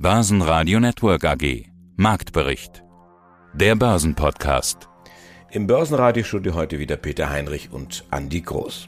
Börsenradio Network AG. Marktbericht. Der Börsenpodcast. Im Börsenradiostudio heute wieder Peter Heinrich und Andi Groß.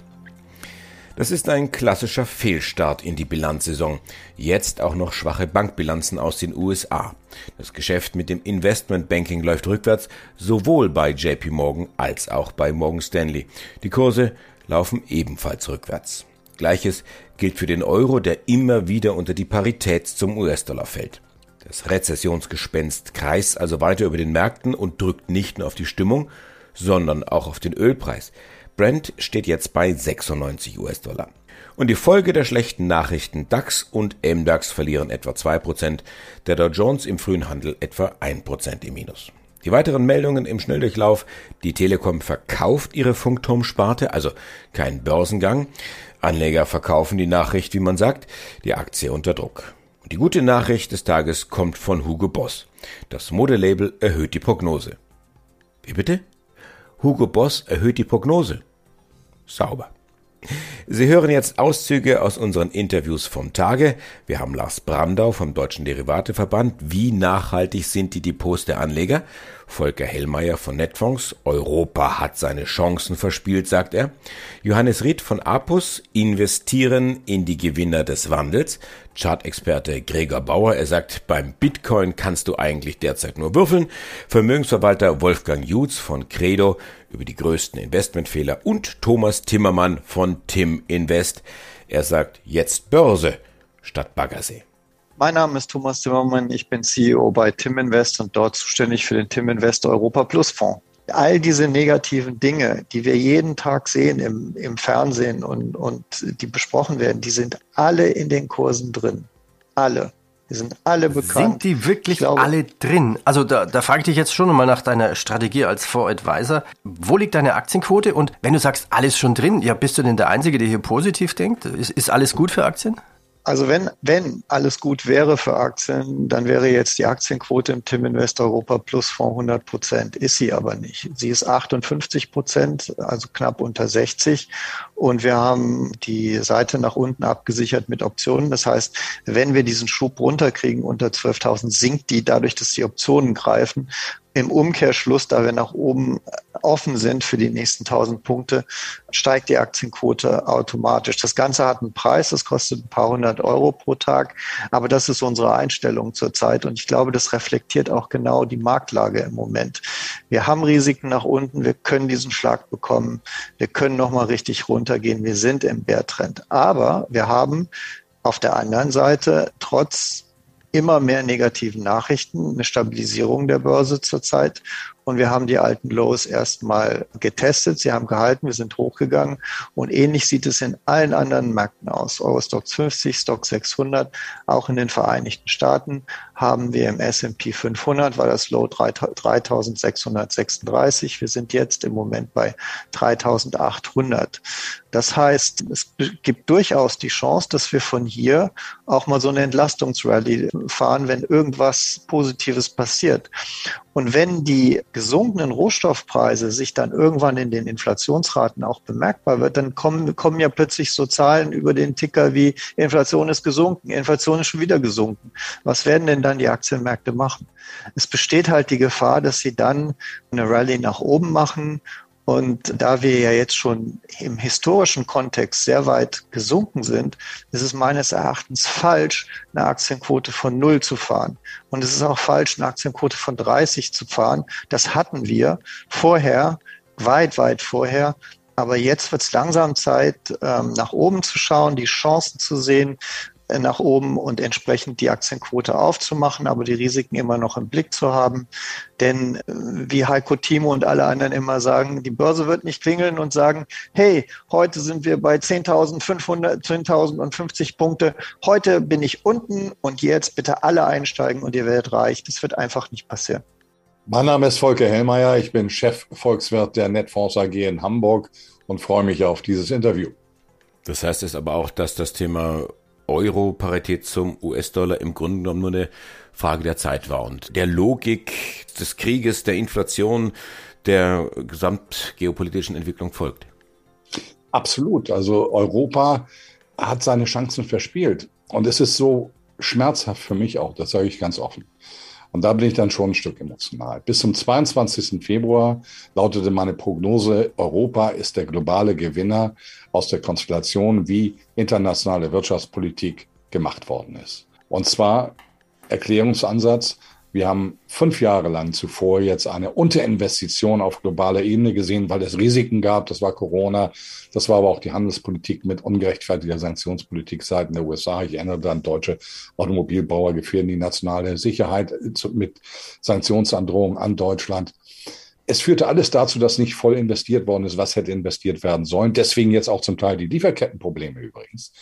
Das ist ein klassischer Fehlstart in die Bilanzsaison. Jetzt auch noch schwache Bankbilanzen aus den USA. Das Geschäft mit dem Investmentbanking läuft rückwärts, sowohl bei JP Morgan als auch bei Morgan Stanley. Die Kurse laufen ebenfalls rückwärts. Gleiches gilt für den Euro, der immer wieder unter die Parität zum US-Dollar fällt. Das Rezessionsgespenst kreist also weiter über den Märkten und drückt nicht nur auf die Stimmung, sondern auch auf den Ölpreis. Brent steht jetzt bei 96 US-Dollar. Und die Folge der schlechten Nachrichten DAX und MDAX verlieren etwa 2%, der Dow Jones im frühen Handel etwa 1% im Minus. Die weiteren Meldungen im Schnelldurchlauf. Die Telekom verkauft ihre Funkturmsparte, also kein Börsengang. Anleger verkaufen die Nachricht, wie man sagt, die Aktie unter Druck. Und die gute Nachricht des Tages kommt von Hugo Boss. Das Modelabel erhöht die Prognose. Wie bitte? Hugo Boss erhöht die Prognose. Sauber. Sie hören jetzt Auszüge aus unseren Interviews vom Tage. Wir haben Lars Brandau vom Deutschen Derivateverband. Wie nachhaltig sind die Depots der Anleger? Volker Hellmeier von Netfonds. Europa hat seine Chancen verspielt, sagt er. Johannes Ried von Apus. Investieren in die Gewinner des Wandels. Chartexperte Gregor Bauer. Er sagt, beim Bitcoin kannst du eigentlich derzeit nur würfeln. Vermögensverwalter Wolfgang Jutz von Credo über die größten Investmentfehler und Thomas Timmermann von Tim Invest. Er sagt jetzt Börse statt Baggersee. Mein Name ist Thomas Timmermann, ich bin CEO bei Tim Invest und dort zuständig für den Tim Invest Europa Plus Fonds. All diese negativen Dinge, die wir jeden Tag sehen im, im Fernsehen und, und die besprochen werden, die sind alle in den Kursen drin. Alle. Die sind alle bekannt. Sind die wirklich glaube, alle drin? Also da, da frage ich dich jetzt schon mal nach deiner Strategie als Fonds-Advisor. Wo liegt deine Aktienquote? Und wenn du sagst, alles schon drin, ja, bist du denn der Einzige, der hier positiv denkt? Ist, ist alles gut für Aktien? Also wenn, wenn alles gut wäre für Aktien, dann wäre jetzt die Aktienquote im Tim Invest Europa Plus Fonds 100 Prozent. Ist sie aber nicht. Sie ist 58 Prozent, also knapp unter 60. Und wir haben die Seite nach unten abgesichert mit Optionen. Das heißt, wenn wir diesen Schub runterkriegen unter 12.000, sinkt die dadurch, dass die Optionen greifen im Umkehrschluss, da wir nach oben offen sind für die nächsten 1000 Punkte, steigt die Aktienquote automatisch. Das Ganze hat einen Preis, das kostet ein paar hundert Euro pro Tag, aber das ist unsere Einstellung zurzeit und ich glaube, das reflektiert auch genau die Marktlage im Moment. Wir haben Risiken nach unten, wir können diesen Schlag bekommen, wir können nochmal richtig runtergehen, wir sind im Bärtrend, aber wir haben auf der anderen Seite trotz immer mehr negativen Nachrichten, eine Stabilisierung der Börse zurzeit. Und wir haben die alten Lows erstmal getestet. Sie haben gehalten, wir sind hochgegangen. Und ähnlich sieht es in allen anderen Märkten aus. Eurostox 50, Stock 600, auch in den Vereinigten Staaten haben wir im S&P 500, war das Low 3636. Wir sind jetzt im Moment bei 3800. Das heißt, es gibt durchaus die Chance, dass wir von hier auch mal so eine Entlastungsrally fahren, wenn irgendwas Positives passiert. Und wenn die gesunkenen Rohstoffpreise sich dann irgendwann in den Inflationsraten auch bemerkbar wird, dann kommen, kommen ja plötzlich so Zahlen über den Ticker wie Inflation ist gesunken, Inflation ist schon wieder gesunken. Was werden denn dann die Aktienmärkte machen? Es besteht halt die Gefahr, dass sie dann eine Rallye nach oben machen und da wir ja jetzt schon im historischen Kontext sehr weit gesunken sind, ist es meines Erachtens falsch, eine Aktienquote von null zu fahren. Und es ist auch falsch, eine Aktienquote von 30 zu fahren. Das hatten wir vorher, weit, weit vorher. Aber jetzt wird es langsam Zeit, ähm, nach oben zu schauen, die Chancen zu sehen, nach oben und entsprechend die Aktienquote aufzumachen, aber die Risiken immer noch im Blick zu haben. Denn äh, wie Heiko Timo und alle anderen immer sagen, die Börse wird nicht klingeln und sagen, hey, heute sind wir bei 10.500, 10.050 Punkte. Heute bin ich unten und jetzt bitte alle einsteigen und ihr werdet reich. Das wird einfach nicht passieren. Mein Name ist Volker Hellmeier. Ich bin Chef Volkswirt der Netfonds AG in Hamburg und freue mich auf dieses Interview. Das heißt es aber auch, dass das Thema Euro-Parität zum US-Dollar im Grunde genommen nur eine Frage der Zeit war und der Logik des Krieges, der Inflation, der gesamtgeopolitischen Entwicklung folgt. Absolut. Also Europa hat seine Chancen verspielt. Und es ist so schmerzhaft für mich auch, das sage ich ganz offen. Und da bin ich dann schon ein Stück emotional. Bis zum 22. Februar lautete meine Prognose, Europa ist der globale Gewinner aus der Konstellation, wie internationale Wirtschaftspolitik gemacht worden ist. Und zwar Erklärungsansatz, wir haben fünf Jahre lang zuvor jetzt eine Unterinvestition auf globaler Ebene gesehen, weil es Risiken gab. Das war Corona. Das war aber auch die Handelspolitik mit ungerechtfertigter Sanktionspolitik seitens der USA. Ich erinnere dann deutsche Automobilbauer gefährden die nationale Sicherheit mit Sanktionsandrohungen an Deutschland. Es führte alles dazu, dass nicht voll investiert worden ist, was hätte investiert werden sollen. Deswegen jetzt auch zum Teil die Lieferkettenprobleme übrigens.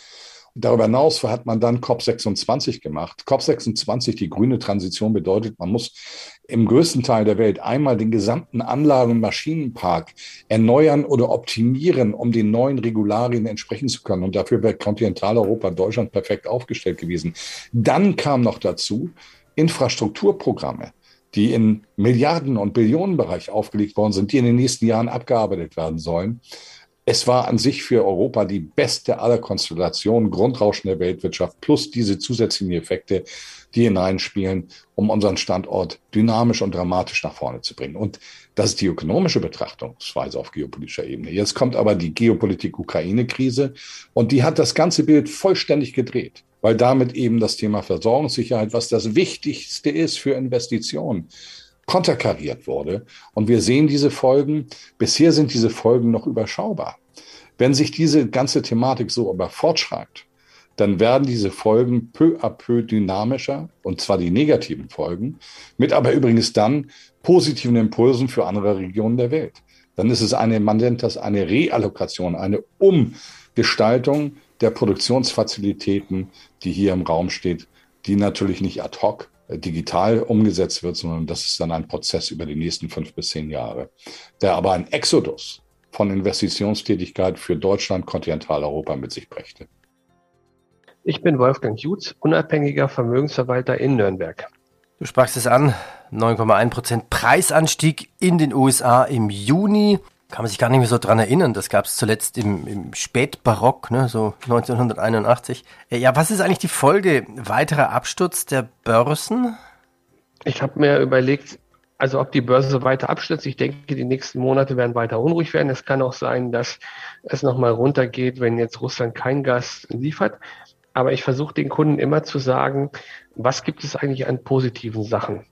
Darüber hinaus hat man dann COP26 gemacht. COP26, die grüne Transition bedeutet, man muss im größten Teil der Welt einmal den gesamten Anlagen- und Maschinenpark erneuern oder optimieren, um den neuen Regularien entsprechen zu können. Und dafür wäre Kontinentaleuropa, Deutschland perfekt aufgestellt gewesen. Dann kam noch dazu Infrastrukturprogramme die in Milliarden- und Billionenbereich aufgelegt worden sind, die in den nächsten Jahren abgearbeitet werden sollen. Es war an sich für Europa die beste aller Konstellationen, Grundrauschen der Weltwirtschaft plus diese zusätzlichen Effekte, die hineinspielen, um unseren Standort dynamisch und dramatisch nach vorne zu bringen. Und das ist die ökonomische Betrachtungsweise auf geopolitischer Ebene. Jetzt kommt aber die Geopolitik-Ukraine-Krise und die hat das ganze Bild vollständig gedreht, weil damit eben das Thema Versorgungssicherheit, was das Wichtigste ist für Investitionen, konterkariert wurde. Und wir sehen diese Folgen. Bisher sind diese Folgen noch überschaubar. Wenn sich diese ganze Thematik so aber fortschreibt, dann werden diese Folgen peu à peu dynamischer, und zwar die negativen Folgen, mit aber übrigens dann positiven Impulsen für andere Regionen der Welt. Dann ist es eine, man nennt das eine Reallokation, eine Umgestaltung der Produktionsfazilitäten, die hier im Raum steht, die natürlich nicht ad hoc digital umgesetzt wird, sondern das ist dann ein Prozess über die nächsten fünf bis zehn Jahre, der aber ein Exodus von Investitionstätigkeit für Deutschland, Kontinentaleuropa mit sich brächte. Ich bin Wolfgang Jutz, unabhängiger Vermögensverwalter in Nürnberg. Du sprachst es an, 9,1 Prozent Preisanstieg in den USA im Juni kann man sich gar nicht mehr so dran erinnern. Das gab es zuletzt im, im Spätbarock, ne, so 1981. Äh, ja, was ist eigentlich die Folge? Weiterer Absturz der Börsen? Ich habe mir überlegt, also ob die Börse weiter abstürzt. Ich denke, die nächsten Monate werden weiter unruhig werden. Es kann auch sein, dass es nochmal runtergeht, wenn jetzt Russland kein Gas liefert. Aber ich versuche den Kunden immer zu sagen, was gibt es eigentlich an positiven Sachen?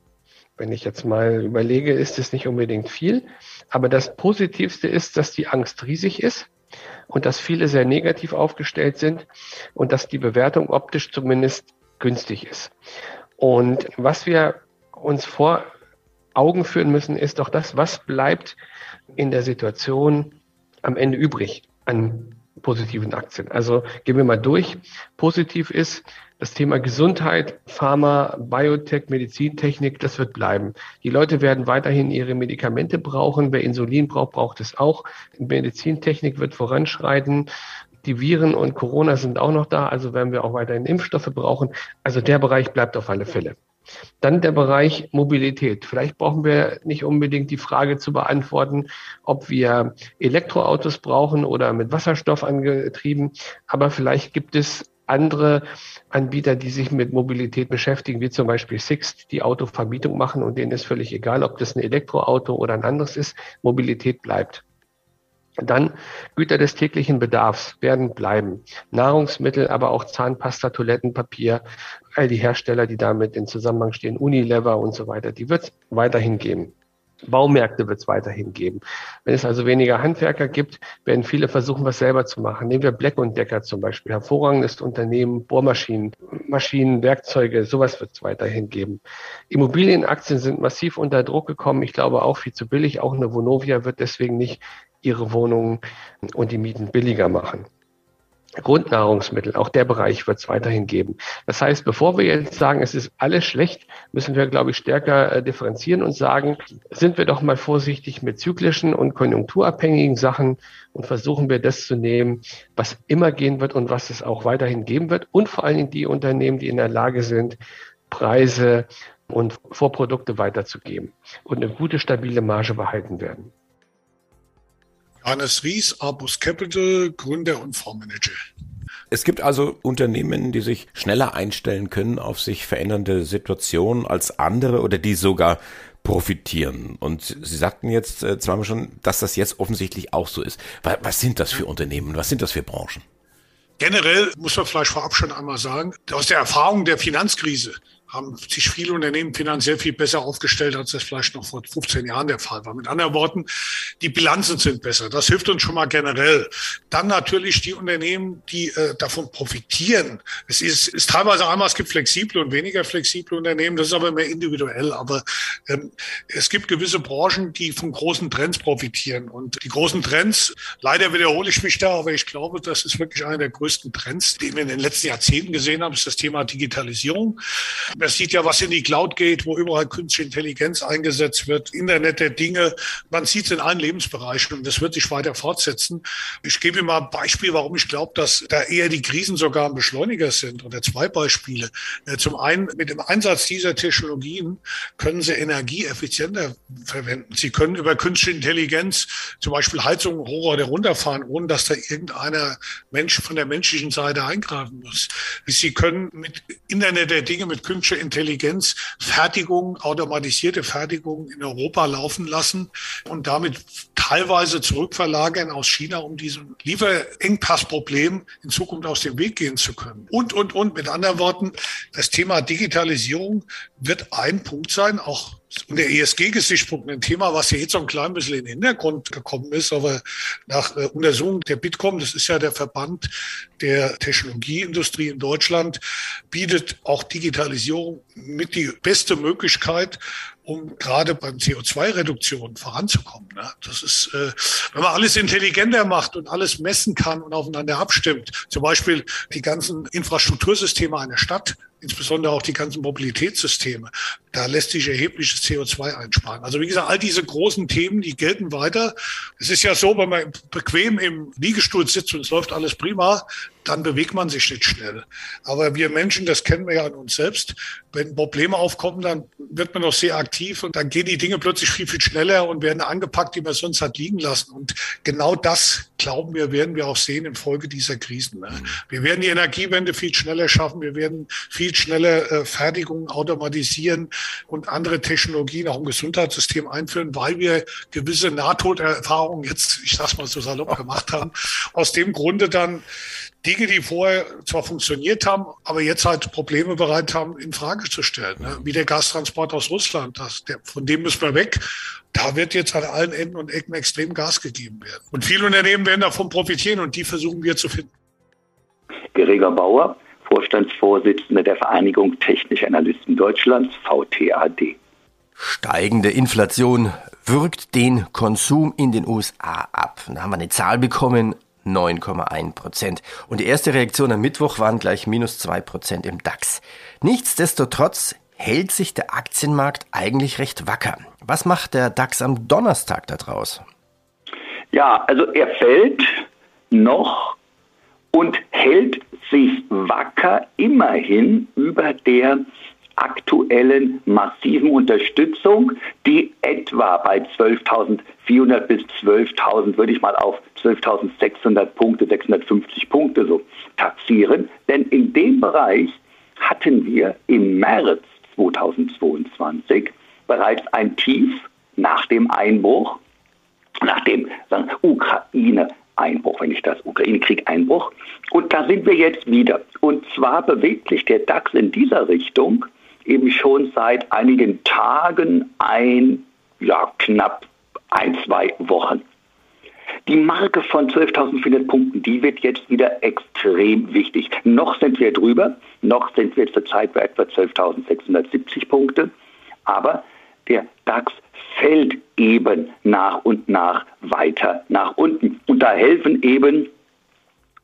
Wenn ich jetzt mal überlege, ist es nicht unbedingt viel. Aber das Positivste ist, dass die Angst riesig ist und dass viele sehr negativ aufgestellt sind und dass die Bewertung optisch zumindest günstig ist. Und was wir uns vor Augen führen müssen, ist doch das, was bleibt in der Situation am Ende übrig an positiven Aktien. Also gehen wir mal durch. Positiv ist, das Thema Gesundheit, Pharma, Biotech, Medizintechnik, das wird bleiben. Die Leute werden weiterhin ihre Medikamente brauchen. Wer Insulin braucht, braucht es auch. Medizintechnik wird voranschreiten. Die Viren und Corona sind auch noch da, also werden wir auch weiterhin Impfstoffe brauchen. Also der Bereich bleibt auf alle Fälle. Dann der Bereich Mobilität. Vielleicht brauchen wir nicht unbedingt die Frage zu beantworten, ob wir Elektroautos brauchen oder mit Wasserstoff angetrieben. Aber vielleicht gibt es andere Anbieter, die sich mit Mobilität beschäftigen, wie zum Beispiel Sixt, die Autovermietung machen und denen ist völlig egal, ob das ein Elektroauto oder ein anderes ist. Mobilität bleibt. Dann Güter des täglichen Bedarfs werden bleiben. Nahrungsmittel, aber auch Zahnpasta, Toilettenpapier, all die Hersteller, die damit in Zusammenhang stehen, Unilever und so weiter, die wird es weiterhin geben. Baumärkte wird es weiterhin geben. Wenn es also weniger Handwerker gibt, werden viele versuchen, was selber zu machen. Nehmen wir Black Decker zum Beispiel. Hervorragendes Unternehmen, Bohrmaschinen, Maschinen, Werkzeuge, sowas wird es weiterhin geben. Immobilienaktien sind massiv unter Druck gekommen. Ich glaube auch viel zu billig. Auch eine Vonovia wird deswegen nicht ihre Wohnungen und die Mieten billiger machen. Grundnahrungsmittel, auch der Bereich wird es weiterhin geben. Das heißt, bevor wir jetzt sagen, es ist alles schlecht, müssen wir, glaube ich, stärker äh, differenzieren und sagen, sind wir doch mal vorsichtig mit zyklischen und konjunkturabhängigen Sachen und versuchen wir das zu nehmen, was immer gehen wird und was es auch weiterhin geben wird und vor allen Dingen die Unternehmen, die in der Lage sind, Preise und Vorprodukte weiterzugeben und eine gute, stabile Marge behalten werden. Hannes Ries, Abus Capital, Gründer und Fondsmanager. Es gibt also Unternehmen, die sich schneller einstellen können auf sich verändernde Situationen als andere oder die sogar profitieren. Und Sie sagten jetzt äh, zweimal schon, dass das jetzt offensichtlich auch so ist. Was sind das für Unternehmen? Was sind das für Branchen? Generell muss man vielleicht vorab schon einmal sagen, aus der Erfahrung der Finanzkrise haben sich viele Unternehmen finanziell viel besser aufgestellt, als das vielleicht noch vor 15 Jahren der Fall war. Mit anderen Worten, die Bilanzen sind besser. Das hilft uns schon mal generell. Dann natürlich die Unternehmen, die äh, davon profitieren. Es ist, ist teilweise einmal, es gibt flexible und weniger flexible Unternehmen, das ist aber mehr individuell. Aber es gibt gewisse Branchen, die von großen Trends profitieren. Und die großen Trends, leider wiederhole ich mich da, aber ich glaube, das ist wirklich einer der größten Trends, den wir in den letzten Jahrzehnten gesehen haben, ist das Thema Digitalisierung. Man sieht ja, was in die Cloud geht, wo überall künstliche Intelligenz eingesetzt wird, Internet der Dinge. Man sieht es in allen Lebensbereichen und das wird sich weiter fortsetzen. Ich gebe Ihnen mal ein Beispiel, warum ich glaube, dass da eher die Krisen sogar ein Beschleuniger sind oder zwei Beispiele. Äh, zum einen mit dem Einsatz dieser Technologien können Sie Energie effizienter verwenden. Sie können über künstliche Intelligenz zum Beispiel Heizungen oder runterfahren, ohne dass da irgendeiner Mensch von der menschlichen Seite eingreifen muss. Sie können mit Internet der Dinge, mit künstlicher künstliche Intelligenz Fertigung, automatisierte Fertigung in Europa laufen lassen und damit teilweise zurückverlagern aus China, um diesem Lieferengpassproblem in Zukunft aus dem Weg gehen zu können. Und, und, und. Mit anderen Worten, das Thema Digitalisierung wird ein Punkt sein, auch unter ESG-Gesichtspunkten ein Thema, was ja jetzt so ein klein bisschen in den Hintergrund gekommen ist, aber nach äh, Untersuchung der Bitkom, das ist ja der Verband der Technologieindustrie in Deutschland, bietet auch Digitalisierung mit die beste Möglichkeit, um gerade beim CO2-Reduktion voranzukommen. Ne? Das ist, äh, wenn man alles intelligenter macht und alles messen kann und aufeinander abstimmt, zum Beispiel die ganzen Infrastruktursysteme einer Stadt, insbesondere auch die ganzen Mobilitätssysteme, da lässt sich erhebliches CO2 einsparen. Also wie gesagt, all diese großen Themen, die gelten weiter. Es ist ja so, wenn man bequem im Liegestuhl sitzt und es läuft alles prima, dann bewegt man sich nicht schnell. Aber wir Menschen, das kennen wir ja an uns selbst, wenn Probleme aufkommen, dann wird man doch sehr aktiv und dann gehen die Dinge plötzlich viel, viel schneller und werden angepackt, die man sonst hat liegen lassen. Und genau das, glauben wir, werden wir auch sehen infolge dieser Krisen. Ne? Wir werden die Energiewende viel schneller schaffen, wir werden viel schneller äh, Fertigungen automatisieren und andere Technologien auch im Gesundheitssystem einführen, weil wir gewisse Nahtoderfahrungen jetzt, ich sag's mal so salopp gemacht haben. Aus dem Grunde dann Dinge, die vorher zwar funktioniert haben, aber jetzt halt Probleme bereit haben, in Frage zu stellen. Ne? Wie der Gastransport aus Russland, das, der, von dem müssen wir weg. Da wird jetzt an allen Enden und Ecken extrem Gas gegeben werden. Und viele Unternehmen werden davon profitieren und die versuchen wir zu finden. Gregor Bauer, Vorstandsvorsitzender der Vereinigung Technische Analysten Deutschlands, VTAD. Steigende Inflation wirkt den Konsum in den USA ab. Da haben wir eine Zahl bekommen, 9,1 Prozent. Und die erste Reaktion am Mittwoch waren gleich minus 2 Prozent im DAX. Nichtsdestotrotz hält sich der Aktienmarkt eigentlich recht wacker. Was macht der DAX am Donnerstag daraus? Ja, also er fällt noch und hält sich wacker immerhin über der aktuellen massiven Unterstützung, die etwa bei 12.400 bis 12.000, würde ich mal auf 12.600 Punkte, 650 Punkte so taxieren. Denn in dem Bereich hatten wir im März 2022 bereits ein Tief nach dem Einbruch, nach dem sagen, Ukraine Einbruch, wenn ich das Ukraine-Krieg Einbruch. Und da sind wir jetzt wieder. Und zwar bewegt sich der DAX in dieser Richtung eben schon seit einigen Tagen ein, ja, knapp ein, zwei Wochen. Die Marke von 12.400 Punkten, die wird jetzt wieder extrem wichtig. Noch sind wir drüber, noch sind wir zurzeit bei etwa 12.670 Punkte, aber der DAX fällt eben nach und nach weiter nach unten. Und da helfen eben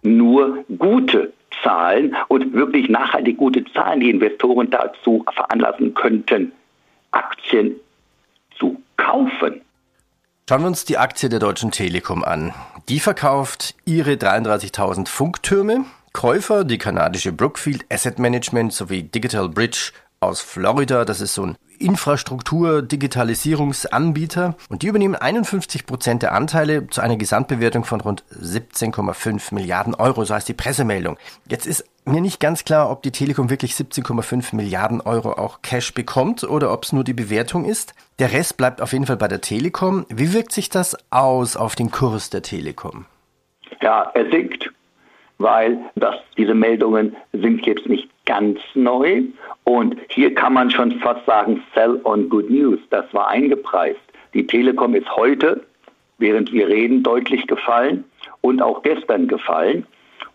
nur gute Zahlen und wirklich nachhaltig gute Zahlen die Investoren dazu veranlassen könnten, Aktien zu kaufen. Schauen wir uns die Aktie der Deutschen Telekom an. Die verkauft ihre 33.000 Funktürme. Käufer die kanadische Brookfield Asset Management sowie Digital Bridge aus Florida. Das ist so ein Infrastruktur-Digitalisierungsanbieter und die übernehmen 51 Prozent der Anteile zu einer Gesamtbewertung von rund 17,5 Milliarden Euro, so heißt die Pressemeldung. Jetzt ist mir nicht ganz klar, ob die Telekom wirklich 17,5 Milliarden Euro auch Cash bekommt oder ob es nur die Bewertung ist. Der Rest bleibt auf jeden Fall bei der Telekom. Wie wirkt sich das aus auf den Kurs der Telekom? Ja, er sinkt, weil das, diese Meldungen sind jetzt nicht ganz neu. Und hier kann man schon fast sagen, sell on good news. Das war eingepreist. Die Telekom ist heute, während wir reden, deutlich gefallen und auch gestern gefallen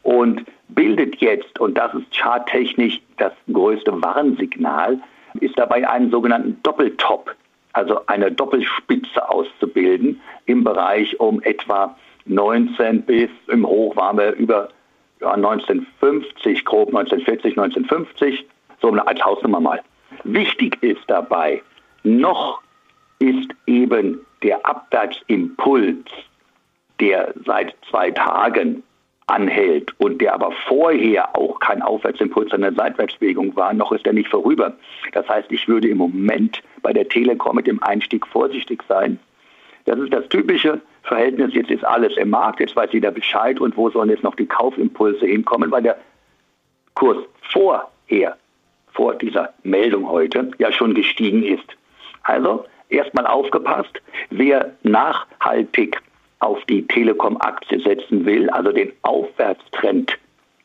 und bildet jetzt, und das ist charttechnisch das größte Warnsignal, ist dabei einen sogenannten Doppeltop, also eine Doppelspitze auszubilden im Bereich um etwa 19 bis im Hoch waren wir über ja, 1950, grob 1940, 1950, so als Hausnummer mal. Wichtig ist dabei, noch ist eben der Abwärtsimpuls, der seit zwei Tagen anhält und der aber vorher auch kein Aufwärtsimpuls, sondern Seitwärtsbewegung war, noch ist er nicht vorüber. Das heißt, ich würde im Moment bei der Telekom mit dem Einstieg vorsichtig sein. Das ist das typische Verhältnis. Jetzt ist alles im Markt, jetzt weiß jeder Bescheid und wo sollen jetzt noch die Kaufimpulse hinkommen, weil der Kurs vorher, vor dieser Meldung heute, ja schon gestiegen ist. Also erstmal aufgepasst, wer nachhaltig auf die Telekom-Aktie setzen will, also den Aufwärtstrend,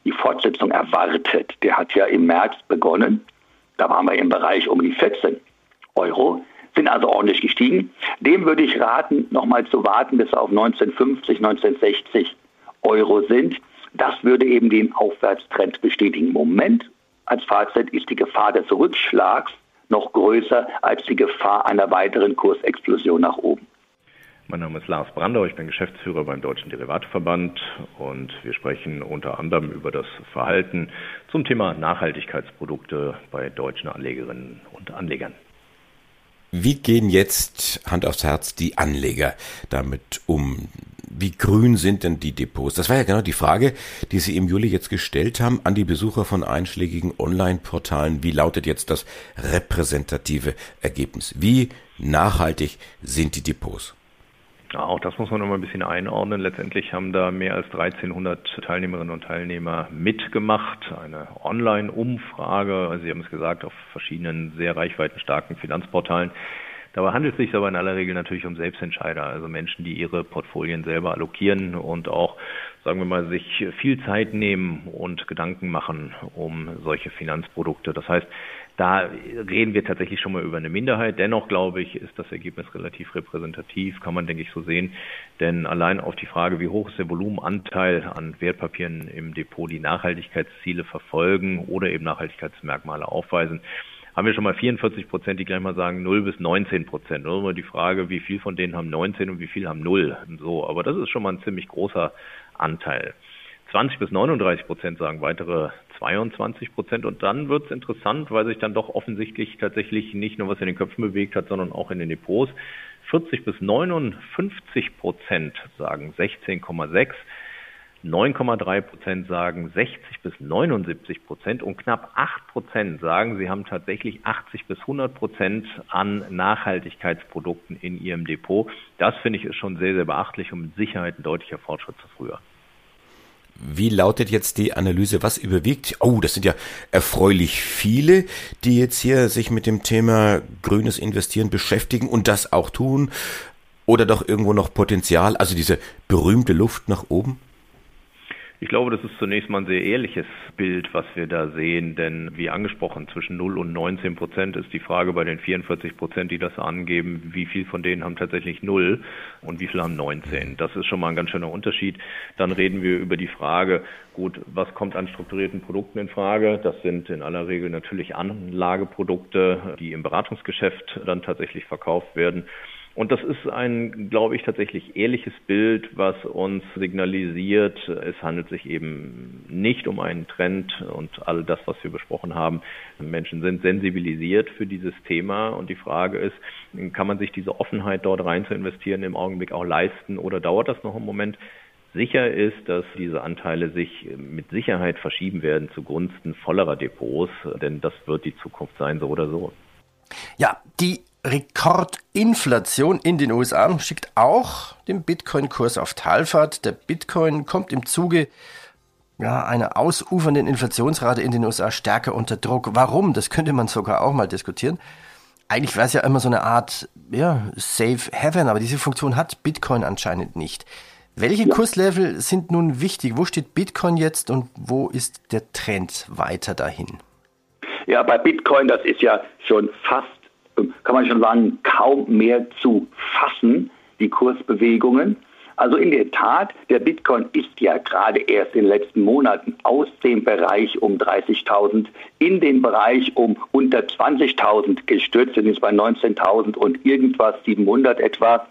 die Fortsetzung erwartet, der hat ja im März begonnen. Da waren wir im Bereich um die 14 Euro, sind also ordentlich gestiegen. Dem würde ich raten, nochmal zu warten, bis auf 1950, 1960 Euro sind. Das würde eben den Aufwärtstrend bestätigen. Moment als Fazit ist die Gefahr des Rückschlags noch größer als die Gefahr einer weiteren Kursexplosion nach oben. Mein Name ist Lars Brandau, ich bin Geschäftsführer beim Deutschen Derivateverband und wir sprechen unter anderem über das Verhalten zum Thema Nachhaltigkeitsprodukte bei deutschen Anlegerinnen und Anlegern. Wie gehen jetzt Hand aufs Herz die Anleger damit um? Wie grün sind denn die Depots? Das war ja genau die Frage, die Sie im Juli jetzt gestellt haben an die Besucher von einschlägigen Online-Portalen. Wie lautet jetzt das repräsentative Ergebnis? Wie nachhaltig sind die Depots? Auch das muss man noch mal ein bisschen einordnen. Letztendlich haben da mehr als 1300 Teilnehmerinnen und Teilnehmer mitgemacht. Eine Online-Umfrage, also Sie haben es gesagt, auf verschiedenen sehr reichweitenstarken Finanzportalen. Dabei handelt es sich aber in aller Regel natürlich um Selbstentscheider, also Menschen, die ihre Portfolien selber allokieren und auch, sagen wir mal, sich viel Zeit nehmen und Gedanken machen um solche Finanzprodukte. Das heißt, da reden wir tatsächlich schon mal über eine Minderheit. Dennoch glaube ich, ist das Ergebnis relativ repräsentativ, kann man, denke ich, so sehen. Denn allein auf die Frage, wie hoch ist der Volumenanteil an Wertpapieren im Depot, die Nachhaltigkeitsziele verfolgen oder eben Nachhaltigkeitsmerkmale aufweisen, haben wir schon mal 44 Prozent, die gleich mal sagen 0 bis 19 Prozent. Nur immer die Frage, wie viel von denen haben 19 und wie viel haben 0. So, aber das ist schon mal ein ziemlich großer Anteil. 20 bis 39 Prozent sagen weitere 22 Prozent. Und dann wird es interessant, weil sich dann doch offensichtlich tatsächlich nicht nur was in den Köpfen bewegt hat, sondern auch in den Depots. 40 bis 59 Prozent sagen 16,6. 9,3 Prozent sagen 60 bis 79 Prozent und knapp 8 Prozent sagen, sie haben tatsächlich 80 bis 100 Prozent an Nachhaltigkeitsprodukten in ihrem Depot. Das finde ich ist schon sehr, sehr beachtlich und mit Sicherheit ein deutlicher Fortschritt zu früher. Wie lautet jetzt die Analyse? Was überwiegt? Oh, das sind ja erfreulich viele, die jetzt hier sich mit dem Thema grünes Investieren beschäftigen und das auch tun. Oder doch irgendwo noch Potenzial, also diese berühmte Luft nach oben? Ich glaube, das ist zunächst mal ein sehr ehrliches Bild, was wir da sehen, denn wie angesprochen, zwischen 0 und 19 Prozent ist die Frage bei den 44 Prozent, die das angeben, wie viel von denen haben tatsächlich 0 und wie viel haben 19. Das ist schon mal ein ganz schöner Unterschied. Dann reden wir über die Frage, gut, was kommt an strukturierten Produkten in Frage? Das sind in aller Regel natürlich Anlageprodukte, die im Beratungsgeschäft dann tatsächlich verkauft werden. Und das ist ein, glaube ich, tatsächlich ehrliches Bild, was uns signalisiert, es handelt sich eben nicht um einen Trend und all das, was wir besprochen haben. Menschen sind sensibilisiert für dieses Thema und die Frage ist, kann man sich diese Offenheit dort rein zu investieren im Augenblick auch leisten oder dauert das noch einen Moment? Sicher ist, dass diese Anteile sich mit Sicherheit verschieben werden zugunsten vollerer Depots, denn das wird die Zukunft sein, so oder so. Ja, die Rekordinflation in den USA schickt auch den Bitcoin-Kurs auf Talfahrt. Der Bitcoin kommt im Zuge ja, einer ausufernden Inflationsrate in den USA stärker unter Druck. Warum? Das könnte man sogar auch mal diskutieren. Eigentlich wäre es ja immer so eine Art ja, Safe Haven, aber diese Funktion hat Bitcoin anscheinend nicht. Welche ja. Kurslevel sind nun wichtig? Wo steht Bitcoin jetzt und wo ist der Trend weiter dahin? Ja, bei Bitcoin, das ist ja schon fast, kann man schon sagen, kaum mehr zu fassen, die Kursbewegungen. Also in der Tat, der Bitcoin ist ja gerade erst in den letzten Monaten aus dem Bereich um 30.000 in den Bereich um unter 20.000 gestürzt, sind jetzt bei 19.000 und irgendwas 700 etwa.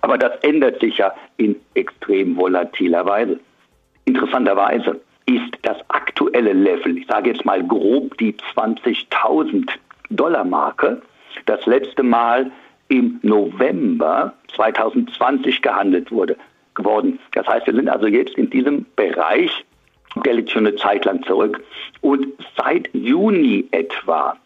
Aber das ändert sich ja in extrem volatiler Weise. Interessanterweise ist das aktuelle Level, ich sage jetzt mal grob die 20.000 Dollar Marke, das letzte Mal im November 2020 gehandelt wurde, geworden. Das heißt, wir sind also jetzt in diesem Bereich, der liegt schon eine Zeit lang zurück. Und seit Juni etwa,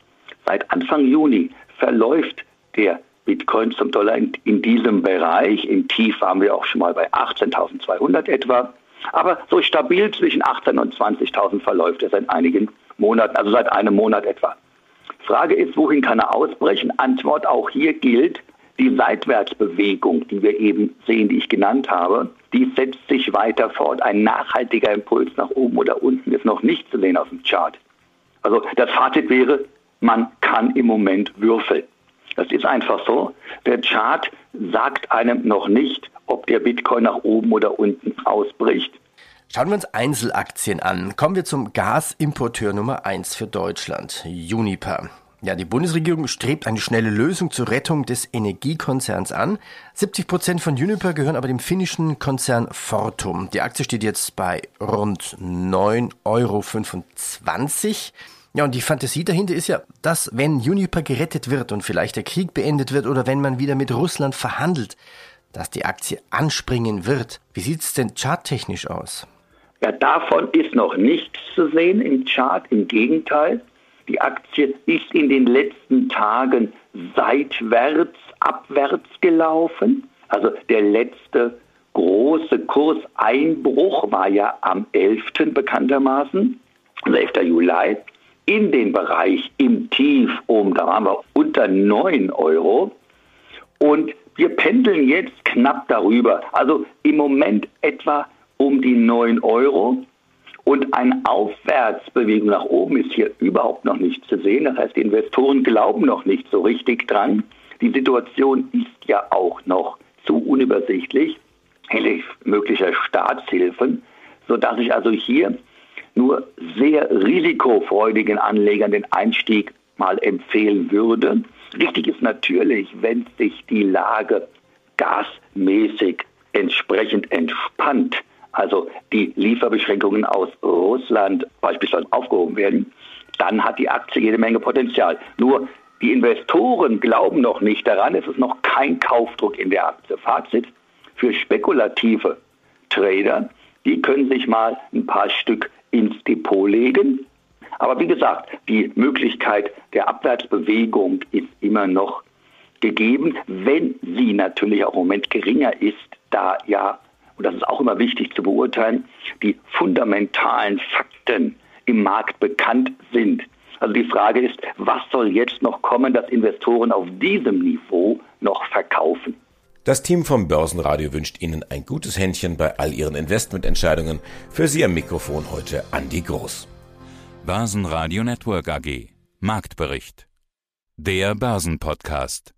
seit Anfang Juni verläuft der Bitcoin zum Dollar in, in diesem Bereich. Im Tief waren wir auch schon mal bei 18.200 etwa. Aber so stabil zwischen 18.000 und 20.000 verläuft er seit einigen Monaten, also seit einem Monat etwa. Frage ist, wohin kann er ausbrechen? Antwort auch hier gilt, die Seitwärtsbewegung, die wir eben sehen, die ich genannt habe, die setzt sich weiter fort. Ein nachhaltiger Impuls nach oben oder unten ist noch nicht zu sehen auf dem Chart. Also das Fazit wäre, man kann im Moment würfeln. Das ist einfach so. Der Chart sagt einem noch nicht, ob der Bitcoin nach oben oder unten ausbricht. Schauen wir uns Einzelaktien an. Kommen wir zum Gasimporteur Nummer 1 für Deutschland, Uniper. Ja, die Bundesregierung strebt eine schnelle Lösung zur Rettung des Energiekonzerns an. 70 Prozent von Uniper gehören aber dem finnischen Konzern Fortum. Die Aktie steht jetzt bei rund 9,25 Euro. Ja, und die Fantasie dahinter ist ja, dass wenn Uniper gerettet wird und vielleicht der Krieg beendet wird oder wenn man wieder mit Russland verhandelt, dass die Aktie anspringen wird. Wie sieht es denn charttechnisch aus? Ja, davon ist noch nichts zu sehen im Chart. Im Gegenteil, die Aktie ist in den letzten Tagen seitwärts, abwärts gelaufen. Also der letzte große Kurseinbruch war ja am 11. bekanntermaßen, 11. Juli, in den Bereich im Tief um, da waren wir unter 9 Euro. Und wir pendeln jetzt knapp darüber. Also im Moment etwa um die 9 Euro. Und eine Aufwärtsbewegung nach oben ist hier überhaupt noch nicht zu sehen. Das heißt, die Investoren glauben noch nicht so richtig dran. Die Situation ist ja auch noch zu unübersichtlich, hinsichtlich möglicher Staatshilfen, sodass ich also hier nur sehr risikofreudigen Anlegern den Einstieg mal empfehlen würde. Richtig ist natürlich, wenn sich die Lage gasmäßig entsprechend entspannt, also die Lieferbeschränkungen aus Russland beispielsweise aufgehoben werden, dann hat die Aktie jede Menge Potenzial. Nur die Investoren glauben noch nicht daran, es ist noch kein Kaufdruck in der Aktie. Fazit für spekulative Trader, die können sich mal ein paar Stück ins Depot legen. Aber wie gesagt, die Möglichkeit der Abwärtsbewegung ist immer noch gegeben, wenn sie natürlich auch im Moment geringer ist, da ja und das ist auch immer wichtig zu beurteilen, die fundamentalen Fakten im Markt bekannt sind. Also die Frage ist, was soll jetzt noch kommen, dass Investoren auf diesem Niveau noch verkaufen? Das Team vom Börsenradio wünscht Ihnen ein gutes Händchen bei all Ihren Investmententscheidungen. Für Sie am Mikrofon heute Andi Groß. Börsenradio Network AG. Marktbericht. Der Börsenpodcast.